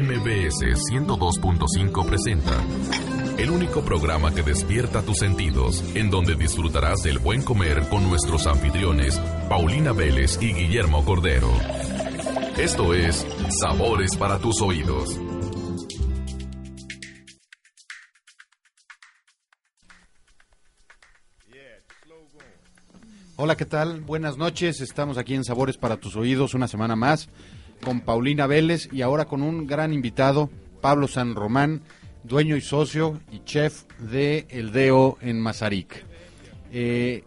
MBS 102.5 presenta el único programa que despierta tus sentidos, en donde disfrutarás del buen comer con nuestros anfitriones Paulina Vélez y Guillermo Cordero. Esto es Sabores para tus oídos. Hola, ¿qué tal? Buenas noches. Estamos aquí en Sabores para tus oídos una semana más con Paulina Vélez y ahora con un gran invitado, Pablo San Román, dueño y socio y chef de El Deo en Mazarik. Eh,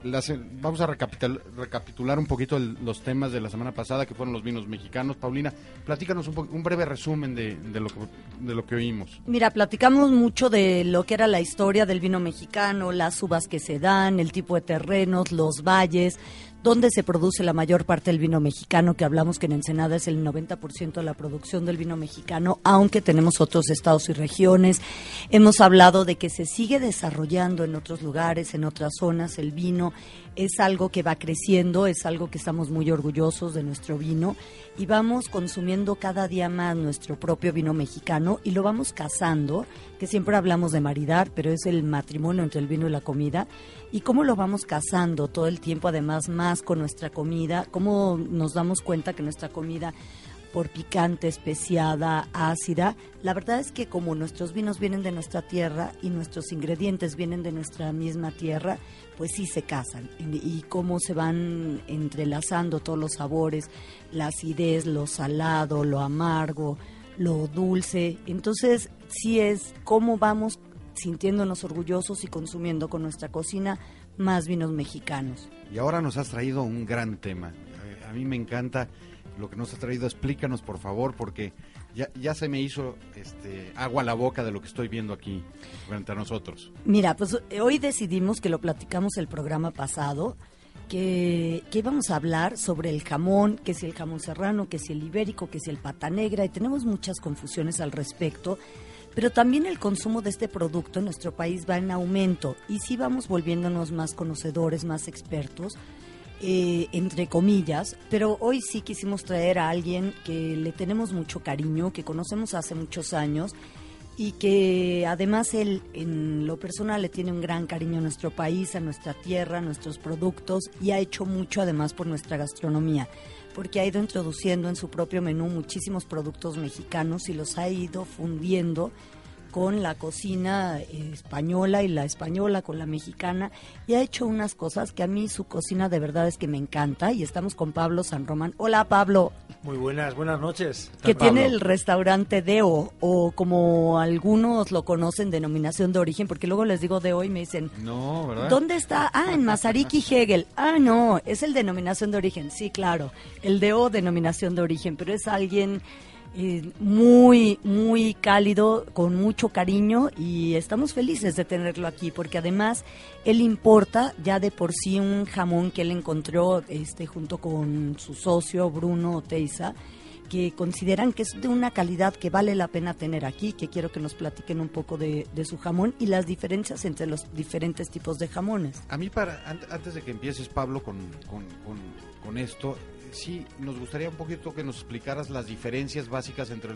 vamos a recapitular, un poquito los temas de la semana pasada, que fueron los vinos mexicanos. Paulina, platícanos un, un breve resumen de, lo que, de lo que oímos. Mira, platicamos mucho de lo que era la historia del vino mexicano, las uvas que se dan, el tipo de terrenos, los valles, dónde se produce la mayor parte del vino mexicano, que hablamos que en Ensenada es el 90% de la producción del vino mexicano, aunque tenemos otros estados y regiones. Hemos hablado de que se sigue desarrollando en otros lugares, en otras zonas, el vino es algo que va creciendo, es algo que estamos muy orgullosos de nuestro vino y vamos consumiendo cada día más nuestro propio vino mexicano y lo vamos cazando, que siempre hablamos de maridar, pero es el matrimonio entre el vino y la comida. Y cómo lo vamos cazando todo el tiempo, además más con nuestra comida, cómo nos damos cuenta que nuestra comida por picante, especiada, ácida. La verdad es que como nuestros vinos vienen de nuestra tierra y nuestros ingredientes vienen de nuestra misma tierra, pues sí se casan. Y, cómo se van entrelazando todos los sabores, la acidez, lo salado, lo amargo, lo dulce. Entonces sí es cómo vamos sintiéndonos orgullosos y consumiendo con nuestra cocina más vinos mexicanos. Y ahora nos has traído un gran tema. A mí me encanta lo que nos has traído. Explícanos, por favor, porque ya, ya se me hizo este, agua a la boca de lo que estoy viendo aquí frente a nosotros. Mira, pues eh, hoy decidimos que lo platicamos el programa pasado. Que, que, íbamos a hablar sobre el jamón, que si el jamón serrano, que si el ibérico, que si el pata negra, y tenemos muchas confusiones al respecto pero también el consumo de este producto en nuestro país va en aumento y sí vamos volviéndonos más conocedores, más expertos, eh, entre comillas, pero hoy sí quisimos traer a alguien que le tenemos mucho cariño, que conocemos hace muchos años y que además él en lo personal le tiene un gran cariño a nuestro país, a nuestra tierra, a nuestros productos y ha hecho mucho además por nuestra gastronomía porque ha ido introduciendo en su propio menú muchísimos productos mexicanos y los ha ido fundiendo con la cocina española y la española con la mexicana y ha hecho unas cosas que a mí su cocina de verdad es que me encanta y estamos con Pablo San Román. Hola Pablo. Muy buenas, buenas noches. Que tiene el restaurante Deo o como algunos lo conocen denominación de origen porque luego les digo Deo y me dicen, "No, ¿verdad? ¿Dónde está? Ah, en Masaryk y Hegel. Ah, no, es el denominación de origen. Sí, claro. El Deo denominación de origen, pero es alguien muy, muy cálido, con mucho cariño y estamos felices de tenerlo aquí porque además él importa ya de por sí un jamón que él encontró este, junto con su socio Bruno Teiza que consideran que es de una calidad que vale la pena tener aquí, que quiero que nos platiquen un poco de, su jamón y las diferencias entre los diferentes tipos de jamones. A mí, para antes de que empieces, Pablo, con, con, con esto, sí nos gustaría un poquito que nos explicaras las diferencias básicas entre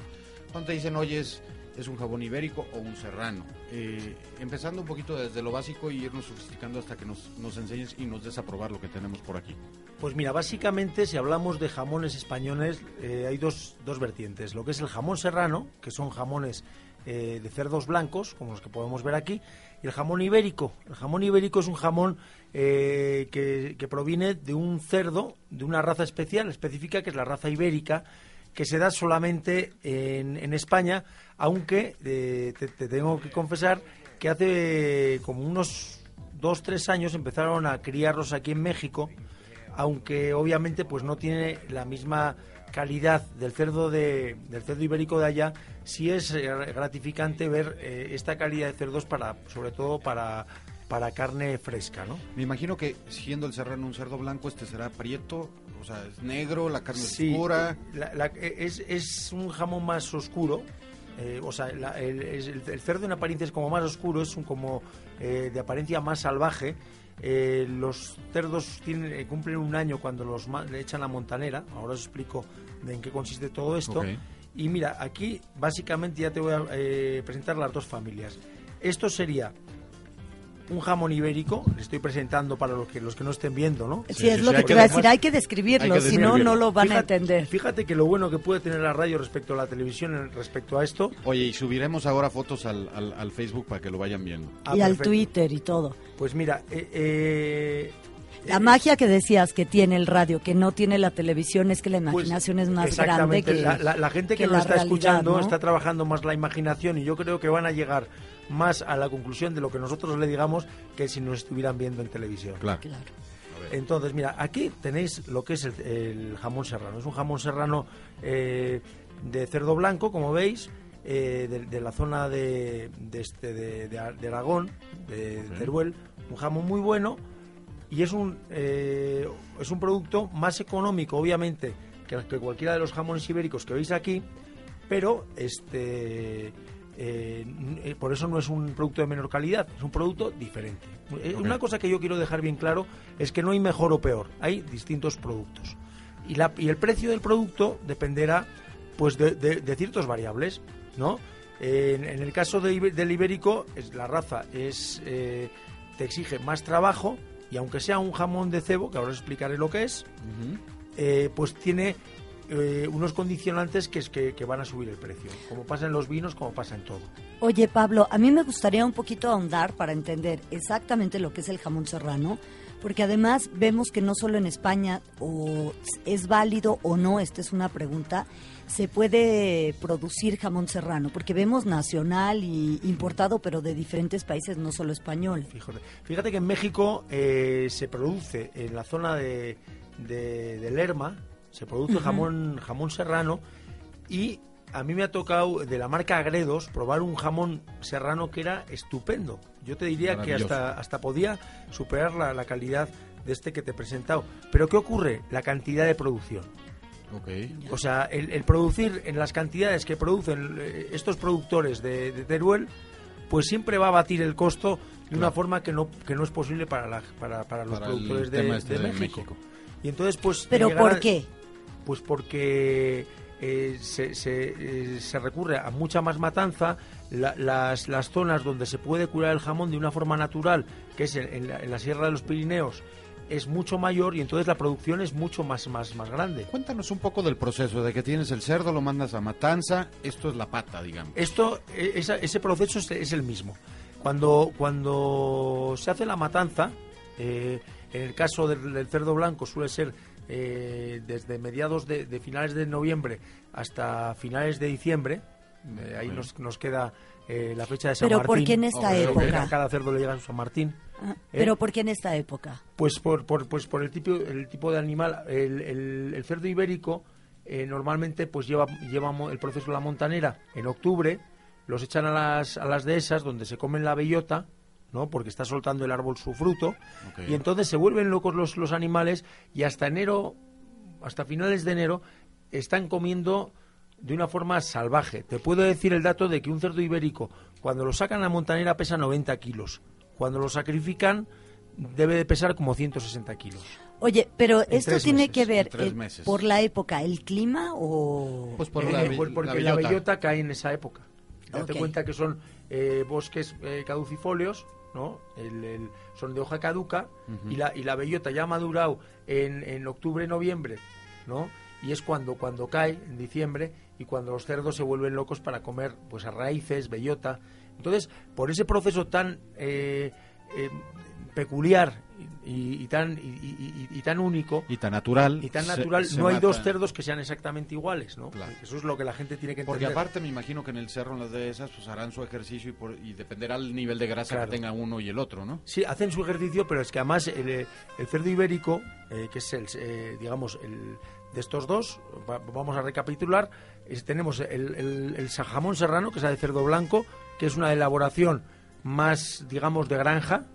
cuando te dicen, oye, es, un jabón ibérico o un serrano. Eh, empezando un poquito desde lo básico y irnos sofisticando hasta que nos, nos enseñes y nos des a probar lo que tenemos por aquí. Pues mira, básicamente si hablamos de jamones españoles, eh, hay dos, dos vertientes. Lo que es el jamón serrano, que son jamones eh, de cerdos blancos, como los que podemos ver aquí, y el jamón ibérico. El jamón ibérico es un jamón eh, que, proviene de un cerdo, de una raza especial, específica, que es la raza ibérica, que se da solamente en, España, aunque eh, te, tengo que confesar que hace como unos dos, tres años empezaron a criarlos aquí en México, aunque obviamente pues no tiene la misma calidad del cerdo de, del cerdo ibérico de allá, sí es eh, gratificante ver esta calidad de cerdos para, sobre todo para, para carne fresca, ¿no? Me imagino que siendo el serrano un cerdo blanco, este será prieto, o sea, es negro, la carne sí, oscura. Eh, es, es un jamón más oscuro, o sea, el, el, cerdo en apariencia es como más oscuro, es un como de apariencia más salvaje eh, los cerdos tienen, eh, cumplen un año cuando los le echan la montanera. Ahora os explico de en qué consiste todo esto. Y mira, aquí básicamente ya te voy a eh, presentar las dos familias. Esto sería un jamón ibérico, le estoy presentando para los que los que no estén viendo, ¿no? Sí, es lo sí, que te iba a decir, hay que describirlo, si no, no lo van a Fíjate- entender. Fíjate que lo bueno que puede tener la radio respecto a la televisión respecto a esto. Oye, y subiremos ahora fotos al, al, al Facebook para que lo vayan viendo. Ah, y al. Twitter y todo. Pues mira, eh, eh, La eh, magia que decías que tiene el radio, que no tiene la televisión, es que la Pues, imaginación es más grande exactamente. que la, la- la gente que, que lo la está realidad, escuchando ¿no? está trabajando más la imaginación y yo creo que van a llegar más a la conclusión de lo que nosotros le digamos que si nos estuvieran viendo en televisión. Claro. Claro. Entonces, mira, aquí tenéis lo que es el, el jamón serrano. Es un jamón serrano eh, de cerdo blanco, como veis, eh, de, de la zona de, de, este, de, de Ar- de Aragón, de. Teruel. Un jamón muy bueno y es un, eh, es un producto más económico, obviamente, que, que cualquiera de los jamones ibéricos que veis aquí, pero este eh, eh, por eso no es un producto de menor calidad, es un producto diferente. Eh. Una cosa que yo quiero dejar bien claro es que no hay mejor o peor, hay distintos productos. Y, la, y el precio del producto dependerá pues de, de- de ciertas variables, ¿no? En, en el caso de del ibérico, es, la raza es eh, te exige más trabajo y aunque sea un jamón de cebo, que ahora os explicaré lo que es, pues tiene eh, unos condicionantes que, es que, que van a subir el precio, como pasa en los vinos, como pasa en todo. Oye, Pablo, a mí me gustaría un poquito ahondar para entender exactamente lo que es el jamón serrano, porque además vemos que no solo en España o es válido o no, esta es una pregunta, se puede producir jamón serrano, porque vemos nacional y importado, pero de diferentes países, no solo español. Fíjate, fíjate que en México eh, se produce en la zona de, de, de Lerma, se produce jamón, jamón serrano y a mí me ha tocado de la marca Agredos probar un jamón serrano que era estupendo. Yo te diría que hasta, hasta podía superar la, la calidad de este que te he presentado. Pero ¿qué ocurre? La cantidad de producción. Ok. O sea, el, el producir en las cantidades que producen eh, estos productores de, de Teruel, pues siempre va a batir el costo de una forma que no, que no es posible para, la- para, para los Para el productores de, tema este de de México. México. Y entonces, pues... ¿Pero a- por qué? Pues porque eh, se, se, eh, se recurre a mucha más matanza, la- las, las zonas donde se puede curar el jamón de una forma natural, que es en, la, en la Sierra de los Pirineos, es mucho mayor y entonces la producción es mucho más, más, más grande. Cuéntanos un poco del proceso, de que tienes el cerdo, lo mandas a matanza, esto es la pata, digamos. Esto, esa- ese proceso es, es el mismo. Cuando, cuando se hace la matanza, eh, en el caso del, del cerdo blanco suele ser eh, desde mediados de, de finales de noviembre hasta finales de diciembre. Eh, ahí nos, nos queda eh, la fecha de San ¿Pero Martín. por qué en esta época? A cada cerdo le llega su San Martín. Ah, ¿Eh? ¿Pero por qué en esta época? Pues por, por, pues por el, tipo, el tipo de animal. El, el- el cerdo ibérico eh, normalmente pues lleva, lleva mo- el proceso de la montanera en octubre, los echan a las, a las dehesas donde se comen la bellota, ¿no? porque está soltando el árbol su fruto, y entonces se vuelven locos los, los animales y hasta enero, hasta finales de enero, están comiendo de una forma salvaje. Te puedo decir el dato de que un cerdo ibérico, cuando lo sacan a la montanera, pesa 90 kilos. Cuando lo sacrifican, debe de pesar como 160 kilos. Oye, pero En esto tiene meses, que ver eh, por la época, el clima o... Pues por Eh, la, por- porque la la bellota. bellota. cae en esa época. Date cuenta que son eh, bosques eh, caducifolios, ¿no? El- el- son de hoja caduca y, la, y la bellota ya ha madurado en, en octubre, noviembre, ¿no? Y es cuando, cuando cae, en diciembre, y cuando los cerdos se vuelven locos para comer pues a raíces, bellota. Entonces, por ese proceso tan eh, eh, peculiar y, y tan, y- y- y- y tan único, Y tan natural. y tan natural, se no hay dos cerdos que sean exactamente iguales, ¿no? Claro. Eso es lo que la gente tiene que entender. Porque aparte me imagino que en el cerro, en las dehesas, pues harán su ejercicio y, por- y dependerá el nivel de grasa Claro. que tenga uno y el otro, ¿no? Sí, hacen su ejercicio, pero es que además el, eh, el cerdo ibérico, eh, que es el, eh, digamos, el de estos dos, va- vamos a recapitular, es- tenemos el, el, jamón serrano, que es el de cerdo blanco, que es una elaboración más, digamos, de granja,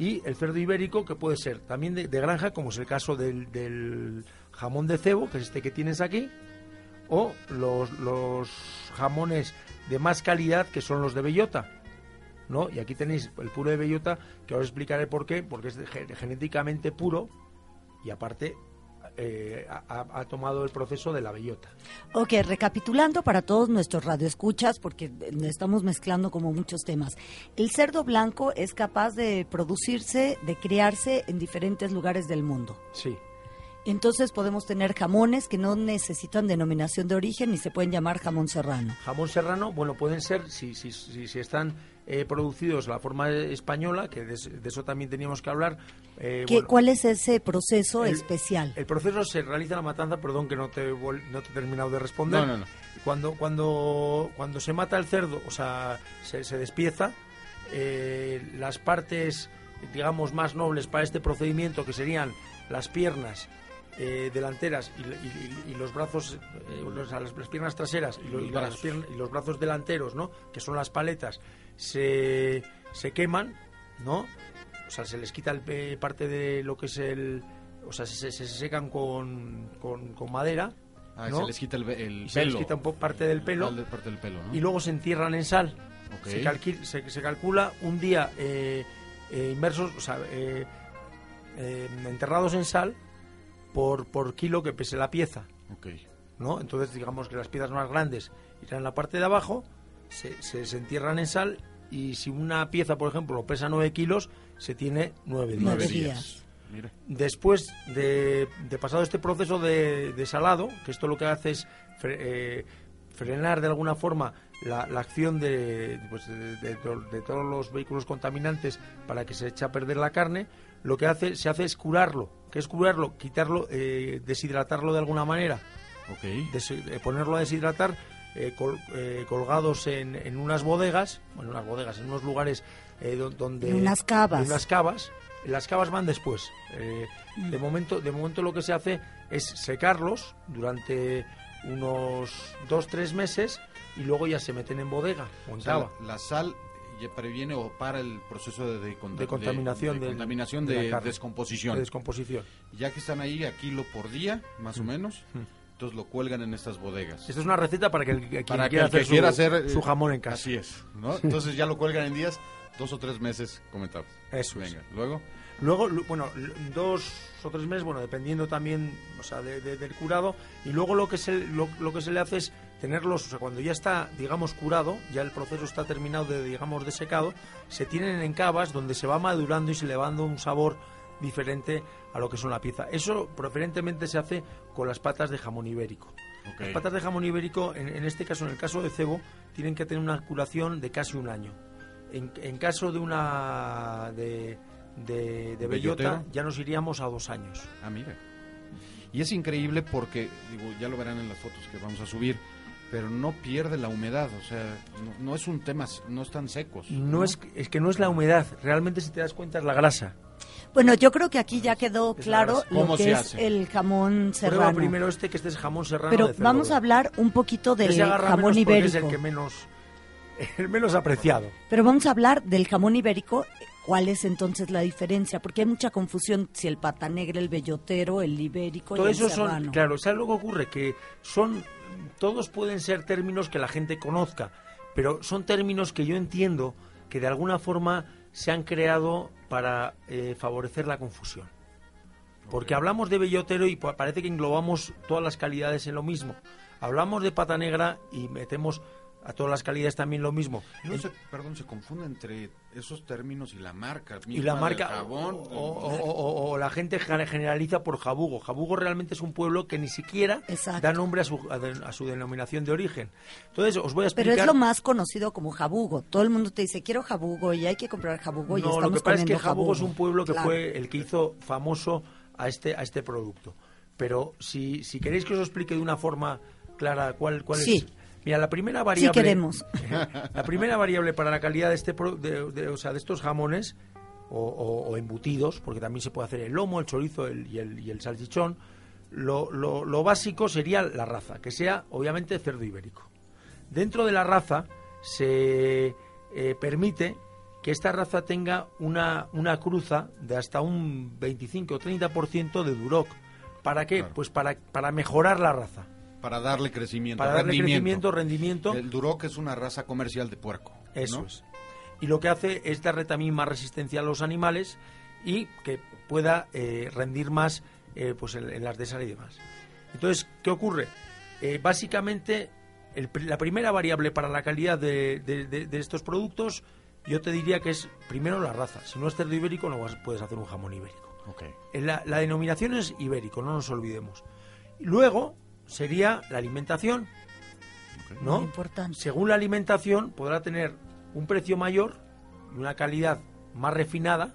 y el cerdo ibérico, que puede ser también de, de granja, como es el caso del, del jamón de cebo, que es este que tienes aquí, o los, los jamones de más calidad, que son los de bellota. ¿no? Y aquí tenéis el puro de bellota, que os explicaré por qué, porque es genéticamente puro y aparte eh, ha, ha tomado el proceso de la bellota. Ok, recapitulando para todos nuestros radioescuchas, porque estamos mezclando como muchos temas. El cerdo blanco es capaz de producirse, de criarse en diferentes lugares del mundo. Sí. Entonces podemos tener jamones que no necesitan denominación de origen y se pueden llamar jamón serrano. Jamón serrano, bueno, pueden ser, si, si, si, si están eh, producidos de la forma española, que de, de eso también teníamos que hablar. eh, ¿Qué, bueno, ¿Cuál es ese proceso el- especial? El proceso se realiza en la matanza, perdón que no te, no te he terminado de responder. No, no, no. Cuando, cuando, cuando se mata el cerdo, o sea, se, se despieza, eh, las partes, digamos, más nobles para este procedimiento, que serían las piernas eh, delanteras y, y- y- los brazos, eh, los- o sea, las, las piernas traseras y, lo- y Los las brazos. piernas- y los brazos delanteros, ¿no? Que son las paletas, se, se queman, ¿no? O sea, se les quita el, eh, parte de lo que es el... O sea, se, se- se secan con, con, con madera, Ah, ¿no? se les quita el, el y se les pelo. quita un poco parte del pelo Parte- parte del pelo, ¿no? y luego se entierran en sal. Ok. Se, calqui- se, se calcula un día eh, eh, inmersos, o sea, eh, eh, enterrados en sal por, por kilo que pese la pieza, Ok. ¿no? Entonces, digamos que las piezas más grandes irán en la parte de abajo, se, se, se entierran en sal y si una pieza, por ejemplo, pesa 9 kilos, se tiene 9 días. Nueve Nueve días. Después de, de pasado este proceso de, de salado, que esto lo que hace es fre- eh, frenar de alguna forma la, la acción de, pues, de, de to- de todos los vehículos contaminantes para que se eche a perder la carne, lo que hace se hace es curarlo. ¿Qué es curarlo? Quitarlo, eh, deshidratarlo de alguna manera, des- eh, ponerlo a deshidratar eh, col- eh, colgados en, en unas bodegas, bueno, unas bodegas, en unos lugares eh, do- donde... En unas cavas. en unas cavas. Las cavas van después. Eh, Mm. de momento, de momento lo que se hace es secarlos durante unos dos tres meses y luego ya se meten en bodega o en O sea, cava. la, la sal ya previene o para el proceso de, de conta- De contaminación de, del- contaminación de de, descomposición. de descomposición. ya que están ahí a kilo por día, más o Mm. menos, Mm. Entonces lo cuelgan en estas bodegas. Esta es una receta para que el, quien Para que quiera que hacer, su, quiera hacer eh, su jamón en casa. Así es, ¿no? Entonces ya lo cuelgan en días, dos o tres meses comentados. Eso es. Venga, luego. Luego, lu- bueno, dos o tres meses, bueno, dependiendo también, o sea, de- de- del curado. Y luego lo que se lo, lo que se le hace es tenerlos, o sea, cuando ya está, digamos, curado, ya el proceso está terminado de, digamos, de secado, se tienen en cavas donde se va madurando y se le va dando un sabor diferente a lo que son la pieza. Eso preferentemente se hace con las patas de jamón ibérico. Las patas de jamón ibérico, en, en este caso, en el caso de cebo, tienen que tener una curación de casi un año. En, en caso de una de, de, de bellota, ¿Bellotero? ya nos iríamos a dos años. Ah, mira. Y es increíble porque, digo, ya lo verán en las fotos que vamos a subir, pero no pierde la humedad, o sea, no, no es un tema, no están secos. No es, es que no es la humedad, realmente si te das cuenta es la grasa. Bueno, yo creo que aquí ya quedó Es claro lo ¿Cómo que es hace? el jamón Prueba serrano. primero este, que este es jamón serrano Pero de vamos a hablar un poquito del Ese agarra jamón porque es ibérico. el que menos, el menos apreciado. Pero vamos a hablar del jamón ibérico. ¿Cuál es entonces la diferencia? Porque hay mucha confusión si el pata negra, el bellotero, el ibérico Todo y el eso son, claro, ¿sabes lo que ocurre? Que son, todos pueden ser términos que la gente conozca, pero son términos que yo entiendo que de alguna forma se han creado para eh, favorecer la confusión. Porque hablamos de bellotero y pa- parece que englobamos todas las calidades en lo mismo. Hablamos de pata negra y metemos a todas las calidades también lo mismo. Se- perdón, se confunde entre esos términos y la marca. y la marca jabón. o, o- o- o la gente gen- generaliza por Jabugo. Jabugo realmente es un pueblo que ni siquiera Exacto. da nombre a su, a, de- a su denominación de origen. Entonces os voy a Pero explicar. es lo más conocido como jabugo. Todo el mundo te dice, quiero jabugo y hay que comprar jabugo y no, estamos lo que pasa es que Jabugo es un pueblo que Claro. fue el que hizo famoso a este a este producto. Pero si, si queréis que os explique de una forma clara cuál cuál Sí. es Mira, la primera Sí variable queremos. La primera variable para la calidad de este de, de- o sea, de estos jamones o, o- o embutidos, porque también se puede hacer el lomo, el chorizo el- y, el, y el salchichón, lo, lo- lo básico sería la raza, que sea obviamente cerdo ibérico. Dentro de la raza se eh, permite que esta raza tenga una, una cruza de hasta un 25 o 30% de duroc. ¿Para qué? Claro. Pues para, para mejorar la raza, Para darle crecimiento, para darle rendimiento. crecimiento, rendimiento. El Duroc es una raza comercial de puerco. Eso ¿no? es. Y lo que hace es darle también más resistencia a los animales y que pueda eh, rendir más eh, pues en, las de sal y demás. Entonces, ¿qué ocurre? Eh, básicamente, la primera variable para la calidad de, de, estos productos, yo te diría que es primero la raza. Si no es cerdo ibérico, no puedes hacer un jamón ibérico. La, la denominación es ibérico, no nos olvidemos. Luego sería la alimentación, ¿no? importante. Según la alimentación podrá tener un precio mayor y una calidad más refinada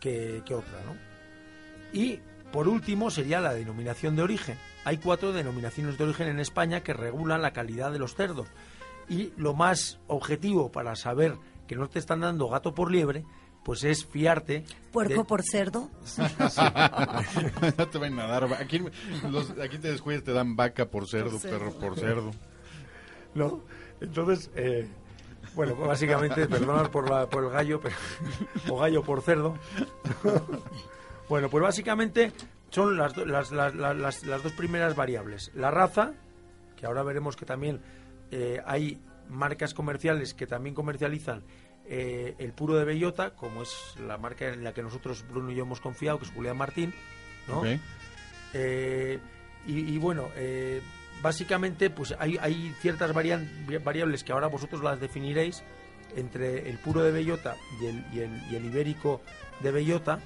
que, que, otra, ¿no? Y por último sería la denominación de origen. Hay cuatro denominaciones de origen en España que regulan la calidad de los cerdos. Y lo más objetivo para saber que no te están dando gato por liebre pues es fiarte. ¿Puerco por cerdo? no te van a dar. Aquí, aquí te descuidas, te dan vaca por cerdo, perro por cerdo. ¿No? Entonces, eh, bueno, pues básicamente, perdonad por, la, por el gallo, pero, o gallo por cerdo. bueno, pues básicamente son las, las, las, las, dos primeras variables. La raza, que ahora veremos que también eh, hay marcas comerciales que también comercializan eh, el puro de bellota, como es la marca en la que nosotros, Bruno y yo, hemos confiado, que es Julián Martín, ¿no? Eh, y, bueno, eh, básicamente, pues hay, hay ciertas variables que ahora vosotros las definiréis entre el puro de bellota y el, y el, y el ibérico de bellota.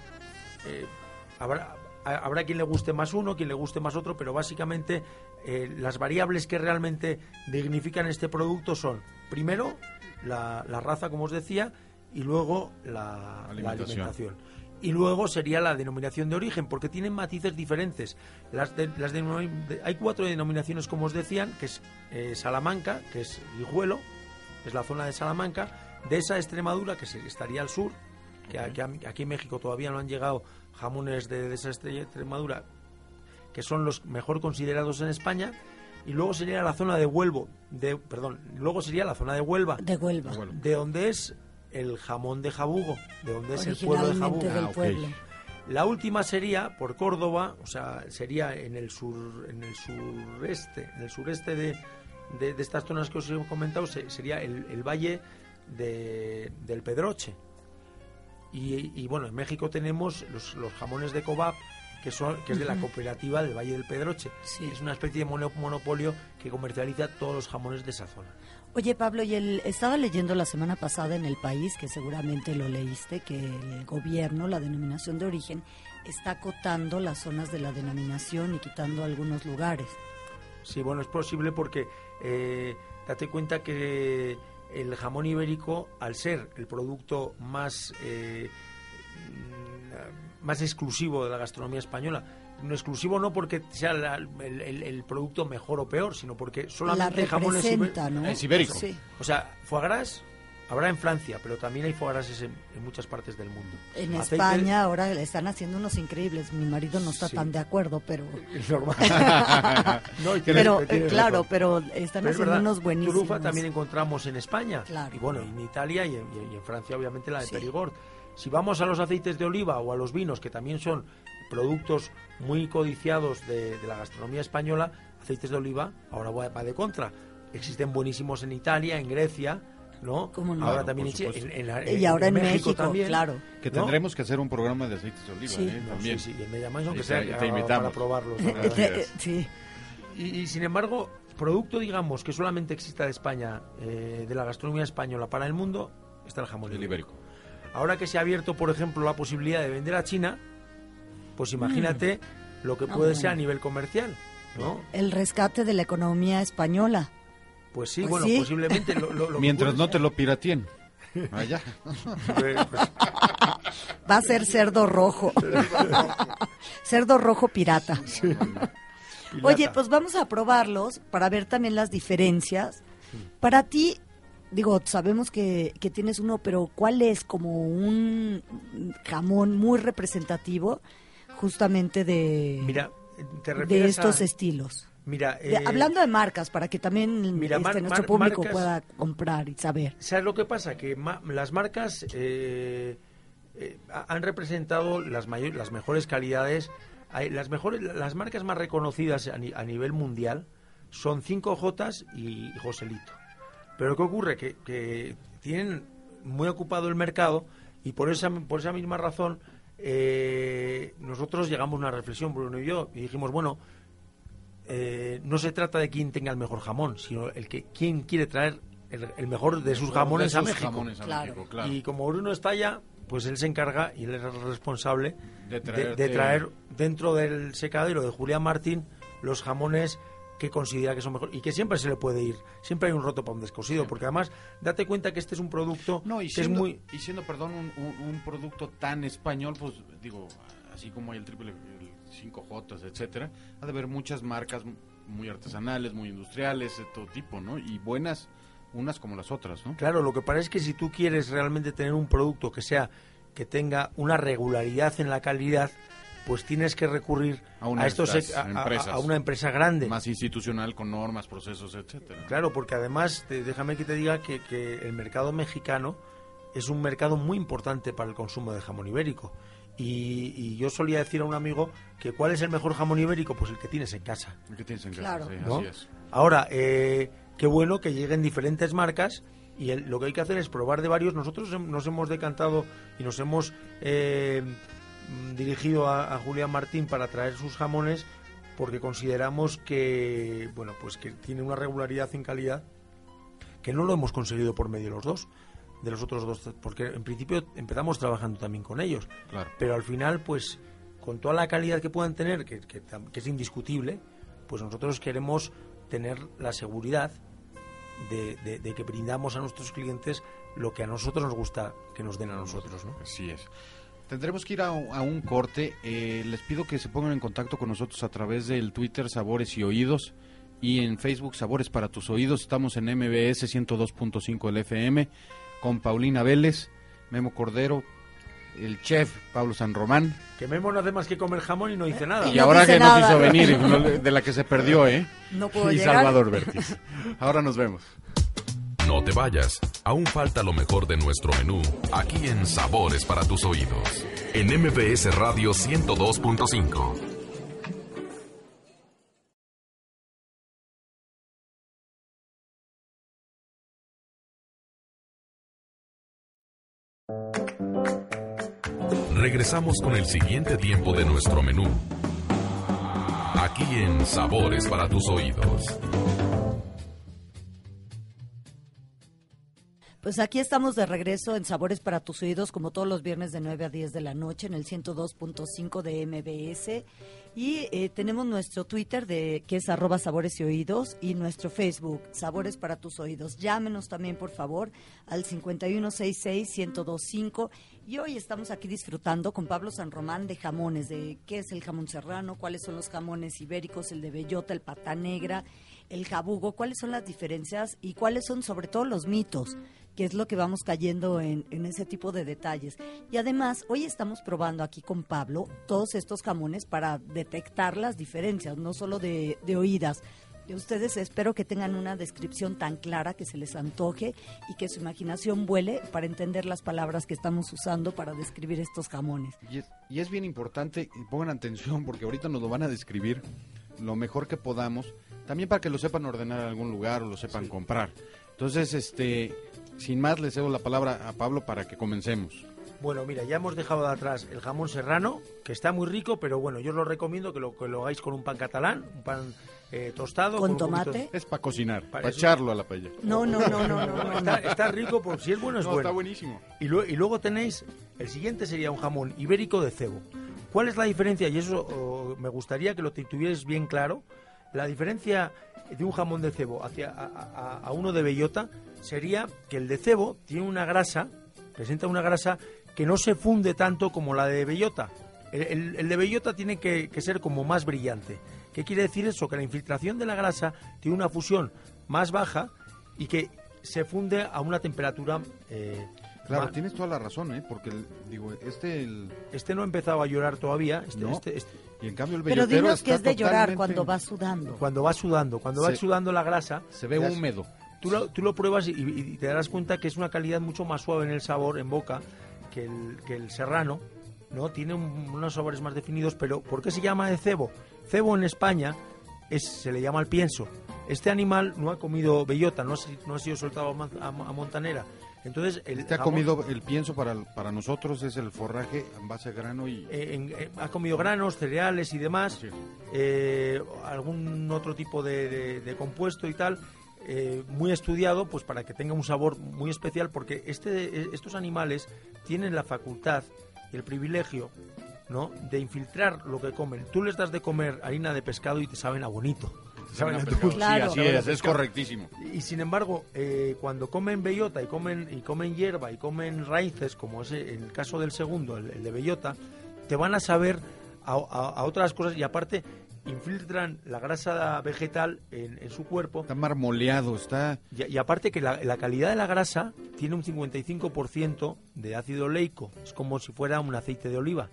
habrá, habrá quien le guste más uno, quien le guste más otro, pero básicamente las variables que realmente dignifican este producto son, primero, la, raza, como os decía, y luego la alimentación. Y luego sería la denominación de origen, porque tienen matices diferentes. Las, las hay cuatro denominaciones, como os decían, que es eh, Salamanca, que es Guijuelo, es la zona de Salamanca, de esa Extremadura, que estaría al sur, que aquí, en México todavía no han llegado jamones de, de esa Extremadura, que son los mejor considerados en España, y luego sería la zona de Huelva, de, perdón, luego sería la zona de Huelva, de Huelva, de donde es el jamón de Jabugo, de donde es el pueblo de Jabugo. Ah, la última sería por Córdoba, o sea, sería en el sur, en el sureste, en el sureste de, de, estas zonas que os he comentado, sería el, valle de, del Pedroche. Y, y, bueno, en México tenemos los, los jamones de Cobab, que, son, que es de la cooperativa del Valle del Pedroche. Es una especie de monopolio que comercializa todos los jamones de esa zona. Oye, Pablo, y el, estaba leyendo la semana pasada en El País, que seguramente lo leíste, que el gobierno, la denominación de origen, está acotando las zonas de la denominación y quitando algunos lugares. Sí, bueno, es posible porque eh, date cuenta que el jamón ibérico, al ser el producto más eh, más exclusivo de la gastronomía española. No exclusivo no porque sea el, producto mejor o peor, sino porque solamente ¿no? es ibérico. O sea, foie gras habrá en Francia, pero también hay foie gras en, muchas partes del mundo. En España ahora le están haciendo unos increíbles. Mi marido no está tan de acuerdo, pero... Es normal. pero, eh, claro, pero están haciendo unos buenísimos. Trufa también encontramos en España. Y bueno, en Italia y en, Francia obviamente la de Perigord. Si vamos a los aceites de oliva o a los vinos, que también son productos muy codiciados de, la gastronomía española, aceites de oliva ahora va de contra. Existen buenísimos en Italia, en Grecia, ¿no? Ahora también en, y ahora en, México, también, claro. Que tendremos que hacer un programa de aceites de oliva, sí. ¿eh? También. Sí, sí, y me llamáis aunque sea para probarlos. sí. Y, sin embargo, producto, digamos, que solamente exista de España, eh, de la gastronomía española para el mundo, está el jamón ibérico. Ahora que se ha abierto, por ejemplo, la posibilidad de vender a China, pues imagínate mm. lo que puede ah, ser a nivel comercial, ¿no? El rescate de la economía española. Pues sí, pues bueno, posiblemente lo, Mientras no te lo pirateen. Allá. Pues, pues. Va a ser cerdo rojo. cerdo rojo pirata. Oye, pues vamos a probarlos para ver también las diferencias. Para ti, digo, sabemos que, que tienes uno, pero ¿cuál es como un jamón muy representativo justamente de, Mira, de estos estilos? Mira, eh, hablando de marcas, para que también este, nuestro público pueda comprar y saber. ¿Sabes lo que pasa? Que las marcas eh, eh, han representado las, mayores, las mejores calidades. Las, mejores, las marcas más reconocidas a, a nivel mundial son 5J y Joselito. Pero ¿qué ocurre? Que, tienen muy ocupado el mercado y por esa, por esa misma razón eh, nosotros llegamos a una reflexión, Bruno y yo, y dijimos, bueno, eh, no se trata de quién tenga el mejor jamón, sino el que quién quiere traer el, el mejor de sus jamones De a México. jamones a Claro. México, claro. Y como Bruno está allá, pues él se encarga y él es el responsable De de traer dentro del secadero de Julián Martín los jamones que considera que son mejores y que siempre se le puede ir. Siempre hay un roto para un descosido, porque además date cuenta que este es un producto No, y que siendo, es muy... y siendo, perdón, un, un- un producto tan español, pues digo, así como hay el triple, el 5J, etcétera, ha de haber muchas marcas muy artesanales, muy industriales, de todo tipo, ¿no? Y buenas, unas como las otras, ¿no? Claro, lo que pasa es que si tú quieres realmente tener un producto que sea que tenga una regularidad en la calidad, pues tienes que recurrir A una de estos estas a, a- empresas. a una empresa grande. Más institucional, con normas, procesos, etcétera. Claro, porque además, te- déjame que te diga que, que el mercado mexicano es un mercado muy importante para el consumo de jamón ibérico. Y, y yo solía decir a un amigo que cuál es el mejor jamón ibérico, pues el que tienes en casa. ¿Qué tienes en casa? Claro. Sí, ¿no? así es. Ahora, eh, qué bueno que lleguen diferentes marcas y el- lo que hay que hacer es probar de varios. Nosotros nos hemos decantado y nos hemos eh, dirigido a, a Julián Martín para traer sus jamones porque consideramos que, bueno, pues que tiene una regularidad en calidad que no lo hemos conseguido por medio de los dos, de los otros dos, porque en principio empezamos trabajando también con ellos Claro. pero al final, pues, con toda la calidad que puedan tener, que, que es indiscutible, pues nosotros queremos tener la seguridad de, de- de que brindamos a nuestros clientes lo que a nosotros nos gusta que nos den a nosotros, ¿no? Así es. Tendremos que ir a, un- a un corte. Eh, les pido que se pongan en contacto con nosotros a través del Twitter Sabores y Oídos y en Facebook Sabores para tus Oídos. Estamos en MBS 102.5 del FM con Paulina Vélez, Memo Cordero, el chef Pablo San Román Que Memo no hace más que comer jamón y no dice nada. y no ahora que nos nada. hizo venir, de la que se perdió, ¿eh? No puedo y llegar. Salvador Vértiz. Ahora nos vemos. No te vayas, aún falta lo mejor de nuestro menú, aquí en Sabores para tus oídos, en MBS Radio 102.5. Regresamos con el siguiente tiempo de nuestro menú, aquí en Sabores para tus oídos. Pues aquí estamos de regreso en Sabores para tus oídos, como todos los viernes de 9 a 10 de la noche en el 102.5 de MBS. Y eh, tenemos nuestro Twitter, de que es arroba sabores y oídos, y nuestro Facebook, Sabores para tus oídos. Llámenos también, por favor, al 5166-1025. Y hoy estamos aquí disfrutando con Pablo San Román de jamones, de qué es el jamón serrano, cuáles son los jamones ibéricos, el de bellota, el pata negra, el jabugo, cuáles son las diferencias y cuáles son sobre todo los mitos, que es lo que vamos cayendo en, en ese tipo de detalles. Y además, hoy estamos probando aquí con Pablo todos estos jamones para detectar las diferencias, no solo de, de oídas. De ustedes espero que tengan una descripción tan clara que se les antoje y que su imaginación vuele para entender las palabras que estamos usando para describir estos jamones. Y es, y es bien importante, y pongan atención porque ahorita nos lo van a describir lo mejor que podamos, también para que lo sepan ordenar en algún lugar o lo sepan comprar. Entonces, este, sin más, le cedo la palabra a Pablo para que comencemos. Bueno, mira, ya hemos dejado de atrás el jamón serrano, que está muy rico, pero bueno, yo os lo recomiendo que lo, que lo hagáis con un pan catalán, un pan eh, tostado. ¿Con poquito- tomate? Es para cocinar, Para para echarlo a la paella. No, no, no, no, no, no. Está, está rico, por si es bueno, es No, bueno. está buenísimo. Y, lue- y luego tenéis, el siguiente sería un jamón ibérico de cebo. ¿Cuál es la diferencia? Y eso oh, me gustaría que lo tuvierais bien claro. La diferencia de un jamón de cebo hacia a, a- a uno de bellota sería que el de cebo tiene una grasa, presenta una grasa que no se funde tanto como la de bellota. El, el- el de bellota tiene que, que ser como más brillante. ¿Qué quiere decir eso? Que la infiltración de la grasa tiene una fusión más baja y que se funde a una temperatura eh, Claro, tienes toda la razón, ¿eh? Porque, el- digo, este, el, Este no ha empezado a llorar todavía. Este, No. este- este- y en cambio el Pero dinos que es de llorar totalmente- cuando va sudando. cuando va sudando, cuando va sudando la grasa, Se ve húmedo. Tú lo, tú lo pruebas y, y te darás cuenta que es una calidad mucho más suave en el sabor, en boca, que el, que el serrano. ¿no? Tiene un- unos sabores más definidos, pero ¿por qué se llama de cebo? Cebo en España es, se le llama al pienso. Este animal no ha comido bellota, no ha, si- no ha sido soltado a, man- a- a montanera. Entonces, el Este ha jamón- comido el pienso para, para nosotros es el forraje en base a grano y eh, en- eh, ha comido granos, cereales y demás, eh, algún otro tipo de, de- de compuesto y tal, eh, muy estudiado, pues para que tenga un sabor muy especial, porque este, eh, estos animales tienen la facultad y el privilegio, ¿no? De infiltrar lo que comen. Tú les das de comer harina de pescado y te saben a bonito. Te saben a Sí, así es, es correctísimo. Y sin embargo, eh, cuando comen bellota y comen, y comen hierba y comen raíces, como es en el caso del segundo, el, el de bellota, te van a saber a, a- a otras cosas y aparte infiltran la grasa vegetal en, en su cuerpo Está marmoleado, está y, y aparte que la, la calidad de la grasa tiene un 55% de ácido oleico, es como si fuera un aceite de oliva.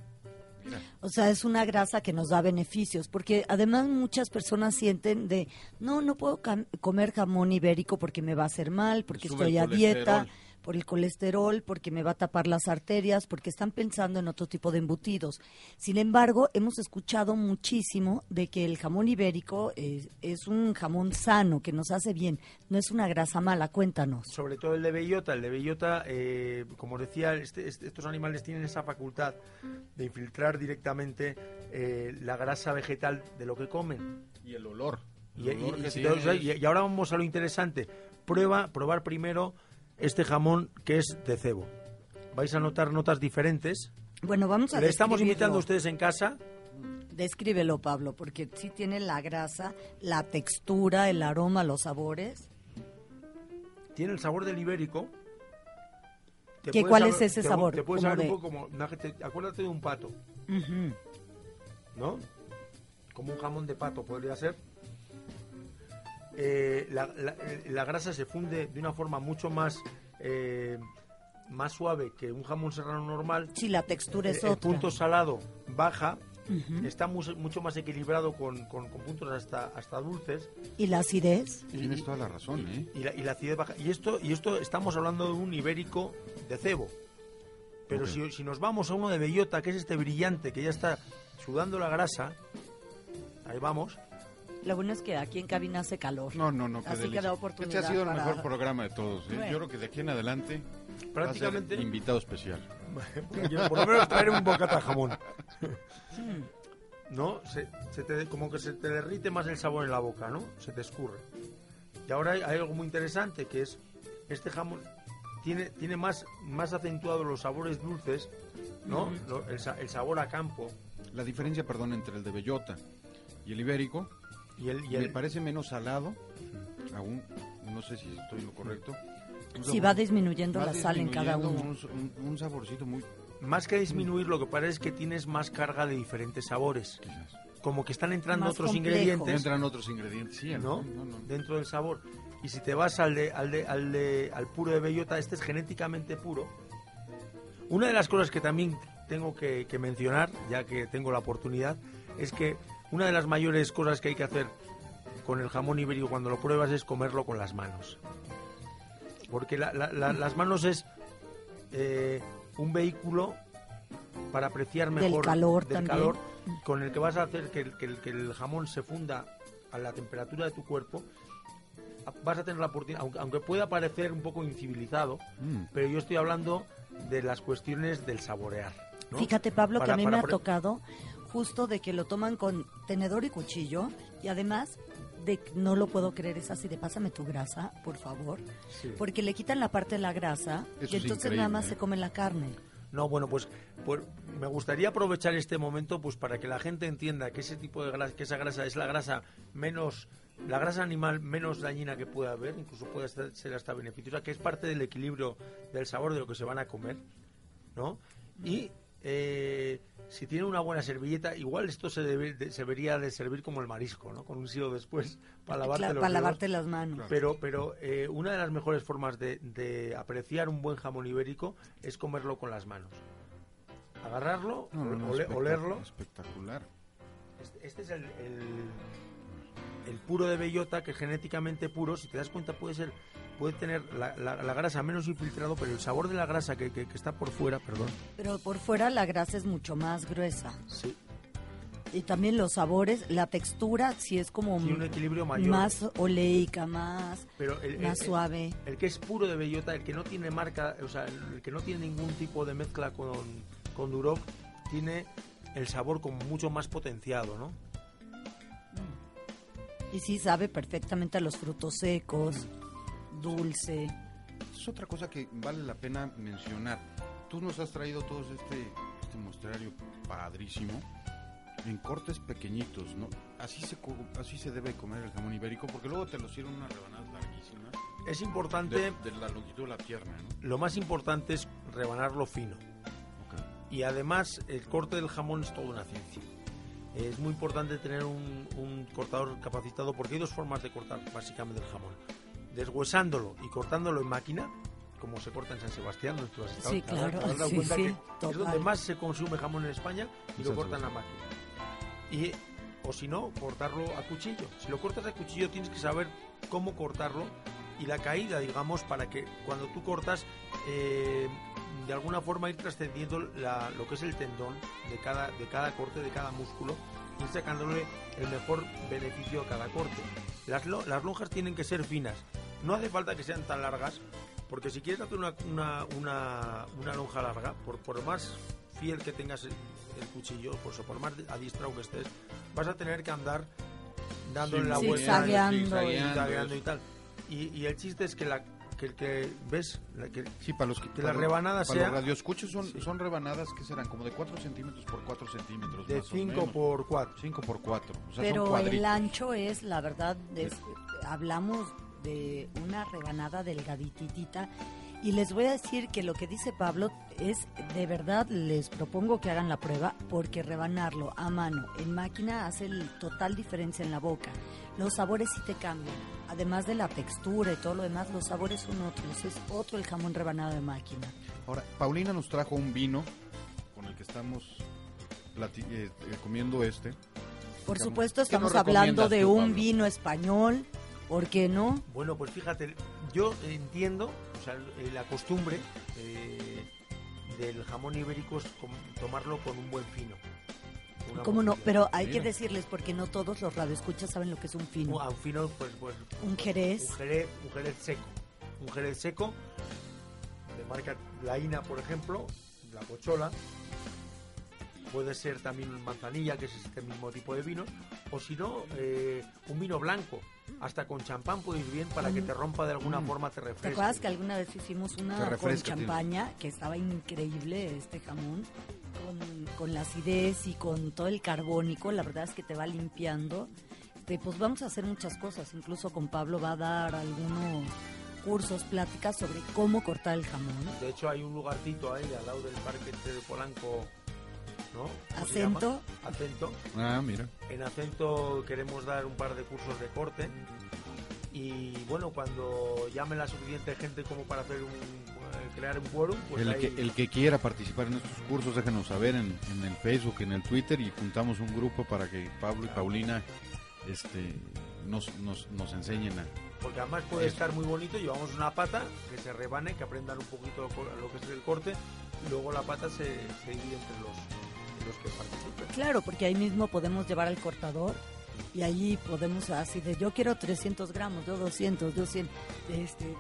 O sea, es una grasa que nos da beneficios, porque además muchas personas sienten de, no, no puedo comer jamón ibérico porque me va a hacer mal, porque sube estoy a dieta, colesterol. Por el colesterol, porque me va a tapar las arterias, porque están pensando en otro tipo de embutidos. Sin embargo, hemos escuchado muchísimo de que el jamón ibérico es, es un jamón sano, que nos hace bien, no es una grasa mala, cuéntanos. Sobre todo el de bellota. El de bellota, eh, como decía, este- este- estos animales tienen esa facultad de infiltrar directamente eh, la grasa vegetal de lo que comen. y el olor. Y, El olor y- que y si tiene te- o sea, es- y- y ahora vamos a lo interesante. Prueba, probar primero este jamón que es de cebo. Vais a notar notas diferentes. Bueno, vamos a Le estamos invitando a ustedes en casa. Descríbelo, Pablo, porque sí tiene la grasa, la textura, el aroma, los sabores. Tiene el sabor del ibérico. Te ¿Qué- cuál saber- es ese te- sabor? Te puede Como saber de- un poco como... una- te- Acuérdate de un pato. ¿no? Como un jamón de pato podría ser. Eh, la, la- eh, la grasa se funde de una forma mucho más... eh, más suave que un jamón serrano normal. Sí, la textura es el, el otra. punto salado baja, está mu- mucho más equilibrado con, con- con puntos hasta, hasta dulces ¿Y la acidez? y, Tienes toda la razón, ¿eh? y la, y la acidez baja. Y esto, y esto estamos hablando de un ibérico de cebo. Pero si, si nos vamos a uno de bellota, que es este brillante, que ya está sudando la grasa, ahí vamos, Lo bueno es que aquí en cabina hace calor. No, no, no, Así que da oportunidad Este ha sido el para- mejor programa de todos. ¿eh? Bueno. Yo creo que de aquí en adelante prácticamente, va a ser invitado especial. yo por lo menos traer un bocata de jamón. ¿No? Se, se te, como que se te derrite más el sabor en la boca, ¿no? Se te escurre. Y ahora hay, hay algo muy interesante que es este jamón tiene, tiene más, más acentuados los sabores dulces, ¿no? Lo- el, el sabor a campo La diferencia, perdón, entre el de bellota y el ibérico y el, y me el- parece menos salado, aún, no sé si estoy en lo correcto. Sabor- va disminuyendo va la sal en cada disminuyendo uno. Un, un- un saborcito muy, más que disminuir lo que parece es que tienes más carga de diferentes sabores. quizás. Como que están entrando Más otros complejo. ingredientes Entran otros ingredientes, sí, ¿no? no, no. dentro del sabor. Y si te vas al de, al de, al de- al puro de bellota, este es genéticamente puro. Una de las cosas que también tengo que, que mencionar, ya que tengo la oportunidad, es que una de las mayores cosas que hay que hacer con el jamón ibérico cuando lo pruebas es comerlo con las manos. Porque la- la- la- las manos es eh, un vehículo para apreciar Del mejor calor del calor, con el que vas a hacer que el, que el- que el jamón se funda a la temperatura de tu cuerpo. Vas a tener la oportunidad, aunque, aunque pueda parecer un poco incivilizado, Mm. pero yo estoy hablando de las cuestiones del saborear. ¿no? Fíjate, Pablo, que a mí para me ha tocado justo de que lo toman con tenedor y cuchillo y además de no lo puedo creer, es así de pásame tu grasa, por favor, Sí. porque le quitan la parte de la grasa Eso y es entonces nada más ¿eh? se come la carne. No, bueno, pues, pues me gustaría aprovechar este momento pues para que la gente entienda que ese tipo de grasa, que esa grasa es la grasa menos, la grasa animal menos dañina que pueda haber, incluso puede ser ser hasta beneficiosa, que es parte del equilibrio del sabor de lo que se van a comer, ¿no? Y eh, si tiene una buena servilleta, igual esto se, debe, de- se debería de servir como el marisco, ¿no? Con un silo después para lavarte Claro, los para dedos. lavarte las manos. Pero, pero eh, una de las mejores formas de, de apreciar un buen jamón ibérico es comerlo con las manos. Agarrarlo, No, no, no, ole- espectac- olerlo. Espectacular. Este, este es el, el, el puro de bellota, que es genéticamente puro. Si te das cuenta, puede ser puede tener la, la- la grasa menos infiltrado, pero el sabor de la grasa que, que- que está por fuera, perdón, Pero por fuera la grasa es mucho más gruesa. sí. Y también los sabores, la textura, si es como Tiene un equilibrio mayor. más oleica, más, Pero el, más el- suave. El que es puro de bellota, el que no tiene marca, o sea, el que no tiene ningún tipo de mezcla con, con Duroc, tiene el sabor como mucho más potenciado, ¿no? Y sí sabe perfectamente a los frutos secos, dulce. Es otra cosa que vale la pena mencionar. Tú nos has traído todo este, este muestrario padrísimo en cortes pequeñitos, ¿no? Así se así se debe comer el jamón ibérico porque luego te lo sirven unas rebanadas larguísimas Es importante, de, de la longitud de la pierna, ¿no? lo más importante es rebanarlo fino. Ok. Y además el corte del jamón es toda una ciencia. Es muy importante tener un, un cortador capacitado porque hay dos formas de cortar básicamente el jamón. Deshuesándolo y cortándolo en máquina, como se corta en San Sebastián, donde tú has estado. Sí, claro, dado sí, cuenta sí, que es donde más se consume jamón en España y En lo cortan a máquina. Y, o si no, cortarlo a cuchillo. Si lo cortas a cuchillo tienes que saber cómo cortarlo y la caída, digamos, para que cuando tú cortas, eh, de alguna forma ir trascendiendo la- lo que es el tendón de cada, de cada corte, de cada músculo, y ir sacándole el mejor beneficio a cada corte. Las, las lonjas tienen que ser finas. No hace falta que sean tan largas, porque si quieres hacer una, una, una, una lonja larga, por, por más fiel que tengas el, el cuchillo, por, eso, por más adiestrado que estés, vas a tener que andar dándole Sí, la vuelta zigzagueando. y tal. Y, y el chiste es que la que el que ves la que Sí, para los que, Que para la rebanada para sea- los radioescuchos son, Sí. son rebanadas que serán como de 4 centímetros por 4 centímetros. de más o 5 menos. por 4. 5 por 4. O sea, son Pero el cuadritos. ancho es, la verdad, es- hablamos de una rebanada delgadititita. Y les voy a decir que lo que dice Pablo es, de verdad, les propongo que hagan la prueba, porque rebanarlo a mano en máquina hace el total diferencia en la boca. Los sabores sí te cambian. Además de la textura y todo lo demás, los sabores son otros. Es otro el jamón rebanado de máquina. Ahora, Paulina nos trajo un vino con el que estamos eh, eh, comiendo este. Por ¿Qué supuesto, estamos hablando de tú, un Pablo? vino español. ¿Por qué no? Bueno, pues fíjate, yo entiendo, o sea, la costumbre eh, del jamón ibérico es tomarlo con un buen fino. ¿Cómo no? Pero hay que decirles, porque no todos los radioescuchas saben lo que es un fino. Un, a un fino, pues, pues Un jerez. un jerez, un jerez seco, un jerez seco de marca Laína, por ejemplo, la pochola. Puede ser también manzanilla, que es este mismo tipo de vino, o si no, eh, un vino blanco, hasta con champán puede ir bien para que te rompa de alguna Mm. forma, te ¿Te refresque. acuerdas que alguna vez hicimos Te una con refresca, tío. champaña, que estaba increíble este jamón, con, con la acidez y con todo el carbónico? La verdad es que te va limpiando. Este, pues vamos a hacer muchas cosas. Incluso con Pablo va a dar algunos cursos, pláticas sobre cómo cortar el jamón. De hecho, hay un lugarcito ahí al lado del parque de Polanco, ¿no? Acento. Acento. Ah, mira. En Acento queremos dar un par de cursos de corte. Y bueno, cuando llame la suficiente gente como para hacer un, eh, crear un quórum, pues el, ahí- que, el que quiera participar en estos cursos, déjenos saber en, en el Facebook, en el Twitter y juntamos un grupo para que Pablo y Paulina este, nos, nos, nos enseñen a... porque además puede estar muy bonito. Llevamos una pata que se rebane, que aprendan un poquito lo que es el corte. Y luego la pata se, se divide entre los, los que participen. Claro, porque ahí mismo podemos llevar al cortador y allí podemos así de yo quiero 300 gramos, yo 200, yo 100. Este,